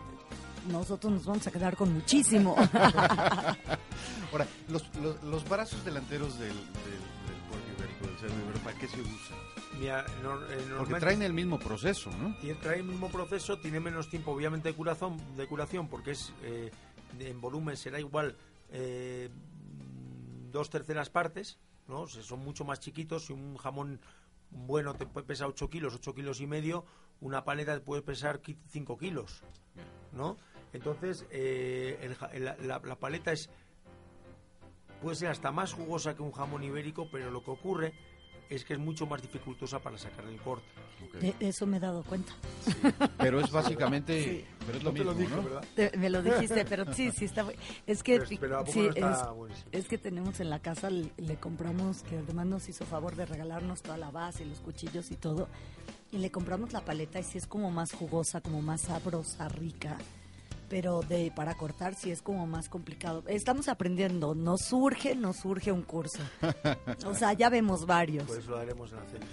nosotros nos vamos a quedar con muchísimo. Ahora, los, los, los brazos delanteros del, del, del del cerdo ibérico, ¿para qué se usan? Mira, nor- eh, Porque traen el mismo proceso, ¿no? Y trae el mismo proceso, tiene menos tiempo obviamente de curación, de curación porque es eh, en volumen será igual eh, dos terceras partes, ¿no? Son mucho más chiquitos. Si un jamón bueno te puede pesar 8 kilos, 8 kilos y medio, una paleta te puede pesar 5 kilos, ¿no? Entonces, eh, la- la paleta es puede ser hasta más jugosa que un jamón ibérico, pero lo que ocurre es que es mucho más dificultosa para sacar el corte. De eso me he dado cuenta. Pero es básicamente, Sí. pero es lo No te lo mismo, dije, ¿no? ¿verdad? Te- me lo dijiste, pero sí, sí está. Es que, Pero- pero ¿a poco sí, no está es, buenísimo? es que tenemos en la casa, le, le compramos, que además nos hizo favor de regalarnos toda la base, los cuchillos y todo. Y le compramos la paleta y sí es como más jugosa, como más sabrosa, rica. Pero de para cortar sí es como más complicado. Estamos aprendiendo, nos surge, nos surge un curso. O sea, ya vemos varios. Por eso lo haremos en la cena.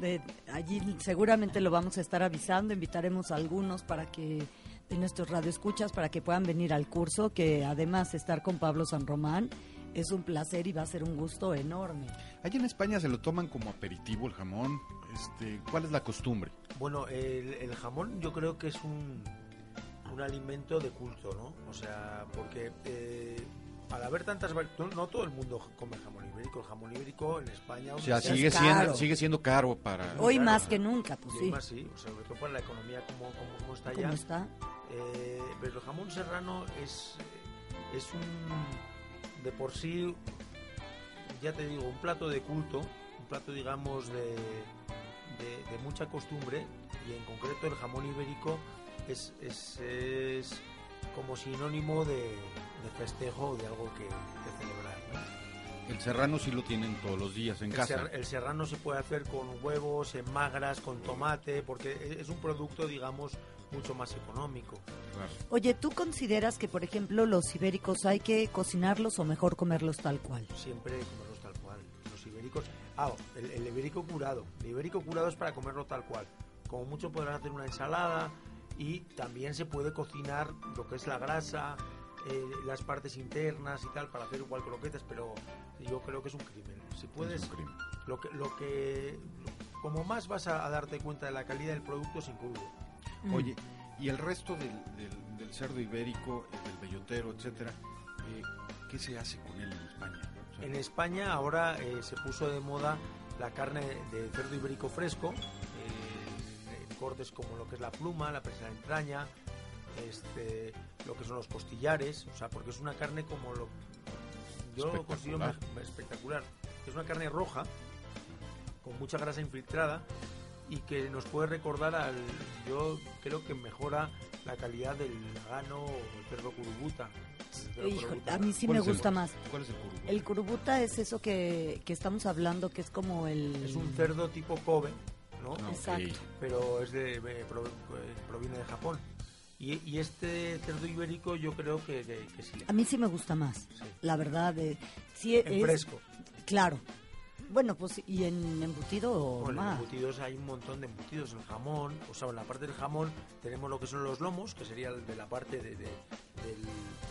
De, allí seguramente lo vamos a estar avisando, invitaremos a algunos para que de nuestros radioescuchas para que puedan venir al curso, que además estar con Pablo San Román es un placer y va a ser un gusto enorme. Allí en España se lo toman como aperitivo el jamón. Este, ¿Cuál es la costumbre? Bueno, el, el jamón yo creo que es un, un alimento de culto, ¿no? O sea, porque eh, al haber tantas no, no todo el mundo come jamón ibérico. El jamón ibérico en España O sea, sigue siendo, sigue siendo caro para... Hoy claro. más que nunca, pues y sí. además sí, o sea, sobre todo por la economía como, como, como está ¿Cómo ya. está? Eh, pero el jamón serrano es, es un, de por sí, ya te digo, un plato de culto, un plato, digamos, de, de, de mucha costumbre, y en concreto el jamón ibérico es, es, es como sinónimo de, de festejo, de algo que, que celebrar. ¿no? El serrano sí lo tienen todos los días en El, casa. ser- el serrano se puede hacer con huevos, en magras, con tomate, porque es- es un producto, digamos, mucho más económico. Claro. Oye, ¿tú consideras que, por ejemplo, los ibéricos hay que cocinarlos o mejor comerlos tal cual? siempre comerlos tal cual. Los ibéricos. Ah, el, el ibérico curado. El ibérico curado es para comerlo tal cual. Como mucho podrán hacer una ensalada y también se puede cocinar lo que es la grasa, eh, las partes internas y tal para hacer igual croquetas, pero yo creo que es un crimen. Si puedes, Es un crimen. lo que, lo que, como más vas a, a darte cuenta de la calidad del producto sin crudo. Mm. Oye, y el resto del, del- del cerdo ibérico, del bellotero, etcétera, eh, ¿qué se hace con él en España? O sea, En España ahora eh, se puso de moda la carne de cerdo ibérico fresco, cortes como lo que es la pluma, la presa de entraña, este, lo que son los costillares, o sea, porque es una carne como lo yo lo considero Espectacular. me- espectacular. Es una carne roja con mucha grasa infiltrada y que nos puede recordar al yo creo que mejora la calidad del gano o el cerdo curubuta. Hijo, curubuta. a mí sí ¿cuál me es el- gusta más. ¿Cuál es el curubú? El curubuta es eso que, que estamos hablando, que es como el... Es un cerdo tipo Kobe, ¿no? Ah. Exacto. Pero es de, eh, eh, proviene de Japón. Y, y este cerdo ibérico yo creo que, que, que sí. A mí sí me gusta más, Sí. la verdad. eh, sí En es, fresco. Claro. Bueno, pues y en embutido Bueno, en más. embutidos hay un montón de embutidos. El jamón, o sea, en la parte del jamón tenemos lo que son los lomos, que sería el de la parte de, de- del,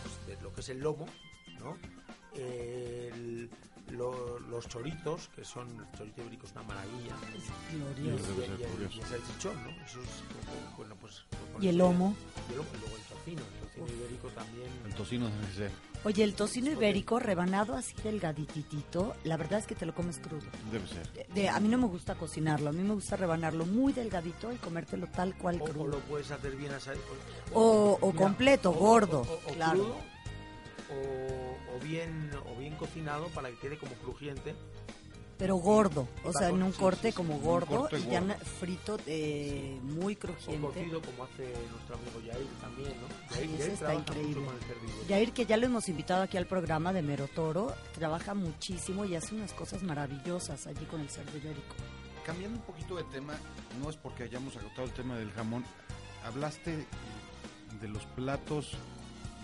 pues, de lo que es el lomo, ¿no? El- lo- los choritos, que son el chorito ibérico es una maravilla. Es Y, el, curioso. y el salchichón, ¿no? Eso es, bueno, pues... con Y el lomo. Y el lomo, y luego el tocino. El tocino ibérico también... El tocino debe ser, Oye, el tocino ibérico rebanado así delgadititito, la verdad es que te lo comes crudo. debe ser. De- de- a mí no me gusta cocinarlo, a mí me gusta rebanarlo muy delgadito y comértelo tal cual O, o crudo. lo puedes hacer bien asado. O- o completo, gordo, O, o claro. crudo, o, o bien, o bien cocinado para que quede como crujiente. Pero gordo, o sea, en un sí, corte sí, sí, como un gordo corte y ya gordo. frito eh, muy O crujiente. cocido como hace nuestro amigo Yair también, ¿no? Ay, Yair, ese Yair está increíble. Yair, que ya lo hemos invitado aquí al programa de Mero Toro, trabaja muchísimo y hace unas cosas maravillosas allí con el cerdo ibérico. Cambiando un poquito de tema, no es porque hayamos agotado el tema del jamón, hablaste de los platos,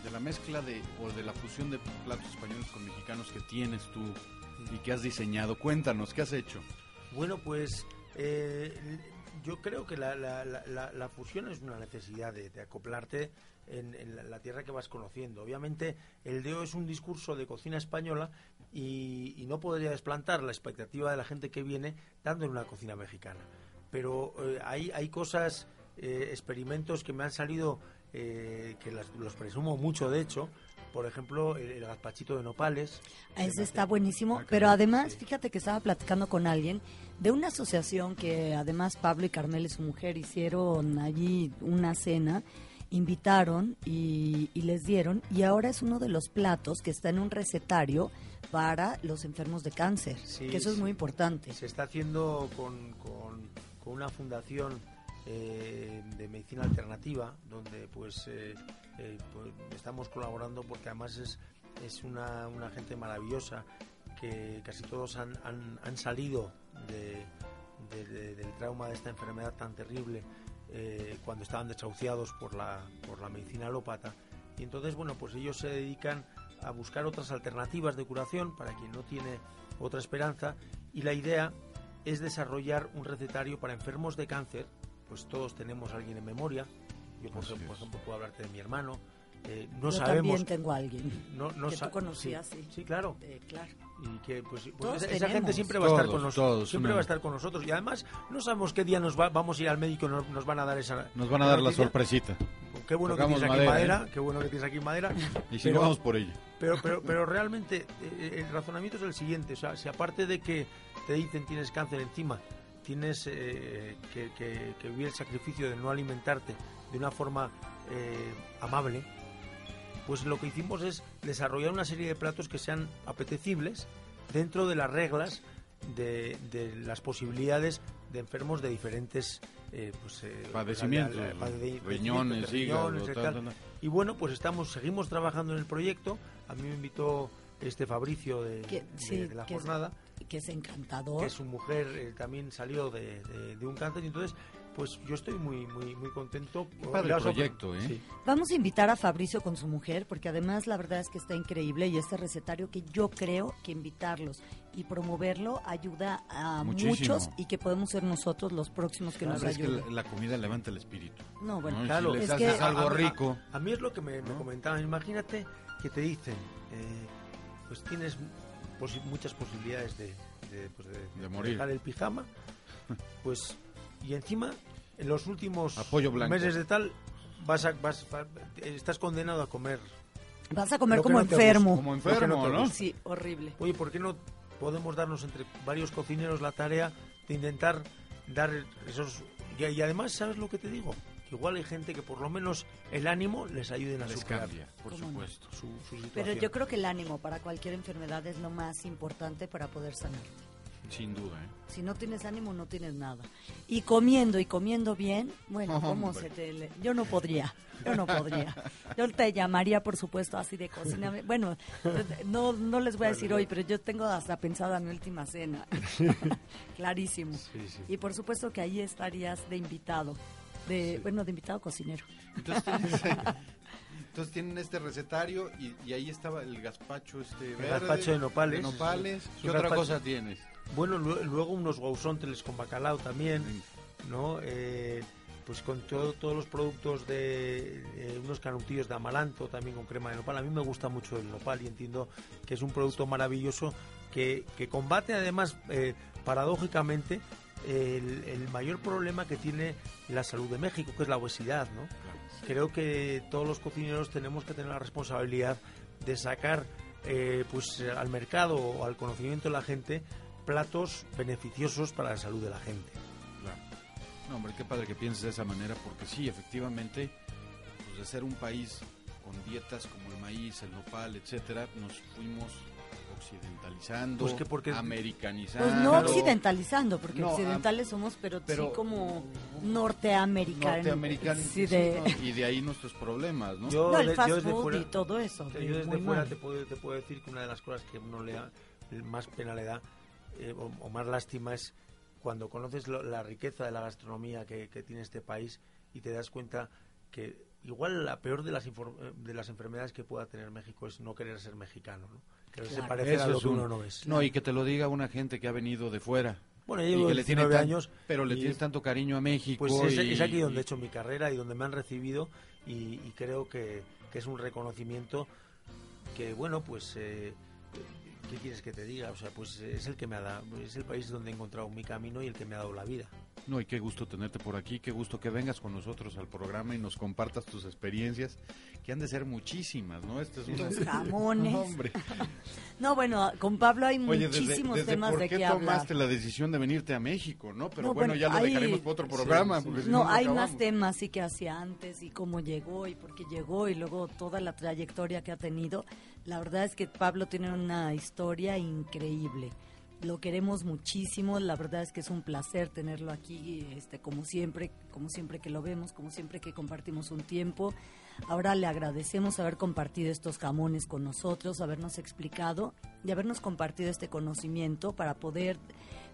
de la mezcla de, o de la fusión de platos españoles con mexicanos que tienes tú y que has diseñado. Cuéntanos, ¿qué has hecho? Bueno, pues eh, yo creo que la, la- la- fusión es una necesidad de, acoplarte en, la, tierra que vas conociendo. Obviamente, el DEO es un discurso de cocina española y, y no podría desplantar la expectativa de la gente que viene dándole una cocina mexicana. Pero eh, hay, hay cosas, eh, experimentos que me han salido, eh, que las- los presumo mucho, de hecho. Por ejemplo, el, el gazpachito de nopales. Ese está buenísimo, Ah, pero además, sí. fíjate que estaba platicando con alguien de una asociación que además Pablo y Carmel y su mujer hicieron allí una cena, invitaron y, y les dieron, y ahora es uno de los platos que está en un recetario para los enfermos de cáncer, Sí, que eso es muy importante. Se está haciendo con, con- con una fundación eh, de medicina alternativa, donde pues, eh, eh, pues, estamos colaborando porque además es, es una, gente maravillosa que casi todos han, han- salido de- de- de- del trauma de esta enfermedad tan terrible. cuando estaban desahuciados por la, por la medicina alópata. Y entonces, bueno, pues ellos se dedican a buscar otras alternativas de curación para quien no tiene otra esperanza. Y la idea es desarrollar un recetario para enfermos de cáncer. Pues todos tenemos a alguien en memoria. Yo, por, ejemplo, por ejemplo, puedo hablarte de mi hermano. Eh, no Yo sabemos. también tengo a alguien No, no que tú conocías, sí, sí. sí, claro. Eh, claro. Y que pues, pues esa, esa gente siempre va a estar Todos, con nosotros. todos, Siempre va a estar con nosotros. Y además no sabemos qué día nos va, vamos a ir al médico y nos, nos van a dar esa. Nos van a dar la noticia. sorpresita. Qué bueno que Tocamos tienes aquí madera, madera, qué bueno que tienes aquí madera. Y si Pero- no, vamos por ella. Pero, pero, pero realmente eh, el razonamiento es el siguiente, o sea, si aparte de que te dicen tienes cáncer encima, tienes eh, que, que- que vivir el sacrificio de no alimentarte de una forma eh, amable, pues lo que hicimos es desarrollar una serie de platos que sean apetecibles dentro de las reglas de, de las posibilidades de enfermos de diferentes eh, pues, eh, Padecimientos, de- de- de- riñones, hígado, riñones, tal, tal. tal, tal. Y bueno, pues estamos, seguimos trabajando en el proyecto. A mí me invitó este Fabricio de, Que, de- sí, de la es- jornada, que es encantador. que su mujer eh, también salió de, de- de un cáncer. Y entonces, pues yo estoy muy muy muy contento. Qué padre ofre- proyecto, ¿eh? Sí. Vamos a invitar a Fabricio con su mujer, porque además la verdad es que está increíble y este recetario que yo creo que invitarlos y promoverlo ayuda a Muchísimo. muchos y que podemos ser nosotros los próximos que nos Es que ayuden. la, la comida levanta el espíritu. No, bueno, Claro, si les es haces que- algo A- a- rico. A, mí es lo que me, me comentaban. Imagínate que te dicen, eh, pues tienes posi- muchas posibilidades de, de, pues de- De morir. dejar el pijama, pues y encima en los últimos Apoyo meses de tal vas a, vas, va- estás condenado a comer. vas a comer como enfermo. Como enfermo, no. Sí, horrible. Oye, ¿por qué no podemos darnos entre varios cocineros la tarea de intentar dar esos y, y además sabes lo que te digo igual hay gente que por lo menos el ánimo les ayuden a Les superar cambia, por supuesto. su, su situación. Pero yo creo que el ánimo para cualquier enfermedad es lo más importante para poder sanarte. Sin duda, ¿eh? Si no tienes ánimo, no tienes nada. Y comiendo y comiendo bien, bueno, ¿cómo Hombre. se te.? le- Yo no podría, yo no podría. Yo te llamaría, por supuesto, así de cocina. Bueno, no, no les voy a decir hoy, pero yo tengo hasta pensada mi última cena. Clarísimo. Sí, sí. Y por supuesto que ahí estarías de invitado. De, Bueno, de invitado cocinero. Entonces, tienen este recetario y, y ahí estaba el gazpacho este verde, gazpacho de nopales. de nopales. Es ¿Qué otra gazpacho- cosa tienes? Bueno, lue- luego unos guausontles con bacalao también, ¿no? Eh, pues con todo, todos los productos de eh, unos canutillos de amaranto también con crema de nopal. A mí me gusta mucho el nopal y entiendo que es un producto maravilloso que, que combate además eh, paradójicamente el, el mayor problema que tiene la salud de México, que es la obesidad, ¿no? Creo que todos los cocineros tenemos que tener la responsabilidad de sacar eh, pues al mercado o al conocimiento de la gente platos beneficiosos para la salud de la gente. Claro. No, hombre, qué padre que pienses de esa manera, porque sí, efectivamente, pues de ser un país con dietas como el maíz, el nopal, etcétera, nos fuimos occidentalizando, Pues que porque- americanizando. Pues no occidentalizando, porque No, occidentales somos, pero, pero- sí como norteamericanos. norteamericanos Sí, sí, de... ¿no? y de ahí nuestros problemas, ¿no? Yo, No, el fast yo desde food fuera- y todo eso. Yo desde fuera mal. te puedo, te puedo decir que una de las cosas que uno le da más pena le da eh, o, o más lástima es cuando conoces lo- la riqueza de la gastronomía que, que tiene este país y te das cuenta que igual la peor de las infor- eh, de las enfermedades que pueda tener México es no querer ser mexicano, ¿no? Quererse Claro. parecer a Eso lo que un- uno no es. No, y que te lo diga una gente que ha venido de fuera. Bueno, yo y llevo que le tiene 19 tan- años Pero le y- tienes tanto cariño a México. Pues es, y- es aquí donde y- he hecho mi carrera y donde me han recibido y, y creo que, que es un reconocimiento que, bueno, pues, eh, ¿qué quieres que te diga? O sea, pues es el que me ha dado, es el país donde he encontrado mi camino y el que me ha dado la vida. No, y qué gusto tenerte por aquí, qué gusto que vengas con nosotros al programa y nos compartas tus experiencias, que han de ser muchísimas, ¿no? Este es un Tus jamones. Hombre. No, bueno, con Pablo hay Oye, desde, muchísimos desde temas por de qué qué hablar. tomaste la decisión de venirte a México, ¿no? Pero No, bueno, bueno, ya lo hay- dejaremos para otro programa. sí, porque si No, no hay acabamos. más temas sí que hacía antes y cómo llegó y por qué llegó y luego toda la trayectoria que ha tenido. La verdad es que Pablo tiene una historia increíble. Lo queremos muchísimo, la verdad es que es un placer tenerlo aquí, este, como siempre, como siempre que lo vemos, como siempre que compartimos un tiempo. Ahora le agradecemos haber compartido estos jamones con nosotros, habernos explicado y habernos compartido este conocimiento para poder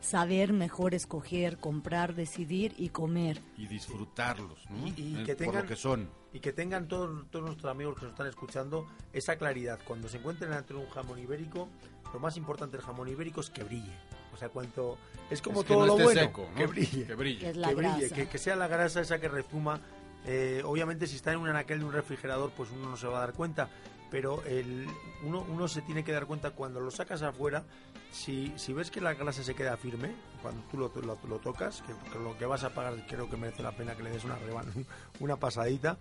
saber mejor escoger, comprar, decidir y comer. Y disfrutarlos, ¿no? Y, y Eh, que por tengan, lo que son. y que tengan todos, todos nuestros amigos que nos están escuchando esa claridad. Cuando se encuentren ante un jamón ibérico, lo más importante del jamón ibérico es que brille. O sea, cuanto es como Es que todo no lo bueno, seco, ¿no? que brille. Que brille. Que es la que brille, grasa. que, que sea la grasa esa que rezuma. Eh, obviamente, si está en un anaquel de un refrigerador, pues uno no se va a dar cuenta. Pero el, uno, uno se tiene que dar cuenta cuando lo sacas afuera. Si, si ves que la grasa se queda firme, cuando tú lo, lo- lo tocas, que, que lo que vas a pagar creo que merece la pena que le des una, reban- una pasadita.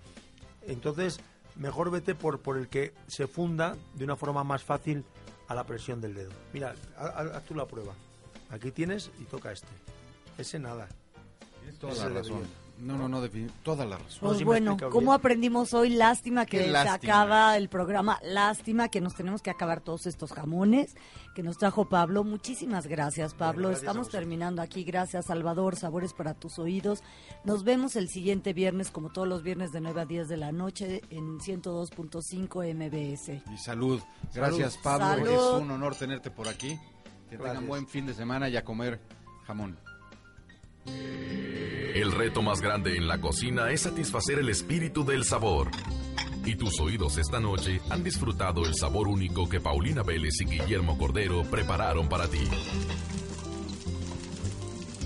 Entonces, mejor vete por, por el que se funda de una forma más fácil a la presión del dedo. Mira, haz, tú la prueba. Aquí tienes y toca este. Ese nada. Tienes toda Ese la debería. No, no, no, toda la razón. Pues bueno, ¿cómo aprendimos hoy? Lástima que se acaba el programa. Lástima que nos tenemos que acabar todos estos jamones que nos trajo Pablo. Muchísimas gracias, Pablo. gracias Estamos terminando aquí. Gracias, Salvador. Sabores para tus oídos. Nos vemos el siguiente viernes, como todos los viernes de 9 a 10 de la noche, en 102.5 MBS. Y salud. Gracias, Pablo. Salud. Es un honor tenerte por aquí. Que tengan buen fin de semana y a comer jamón. El reto más grande en la cocina es satisfacer el espíritu del sabor. Y tus oídos esta noche han disfrutado el sabor único que Paulina Vélez y Guillermo Cordero prepararon para ti.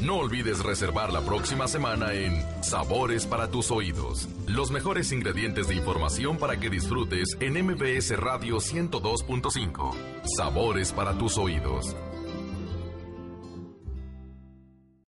No olvides reservar la próxima semana en Sabores para tus oídos. Los mejores ingredientes de información para que disfrutes en MBS Radio 102.5. Sabores para tus oídos.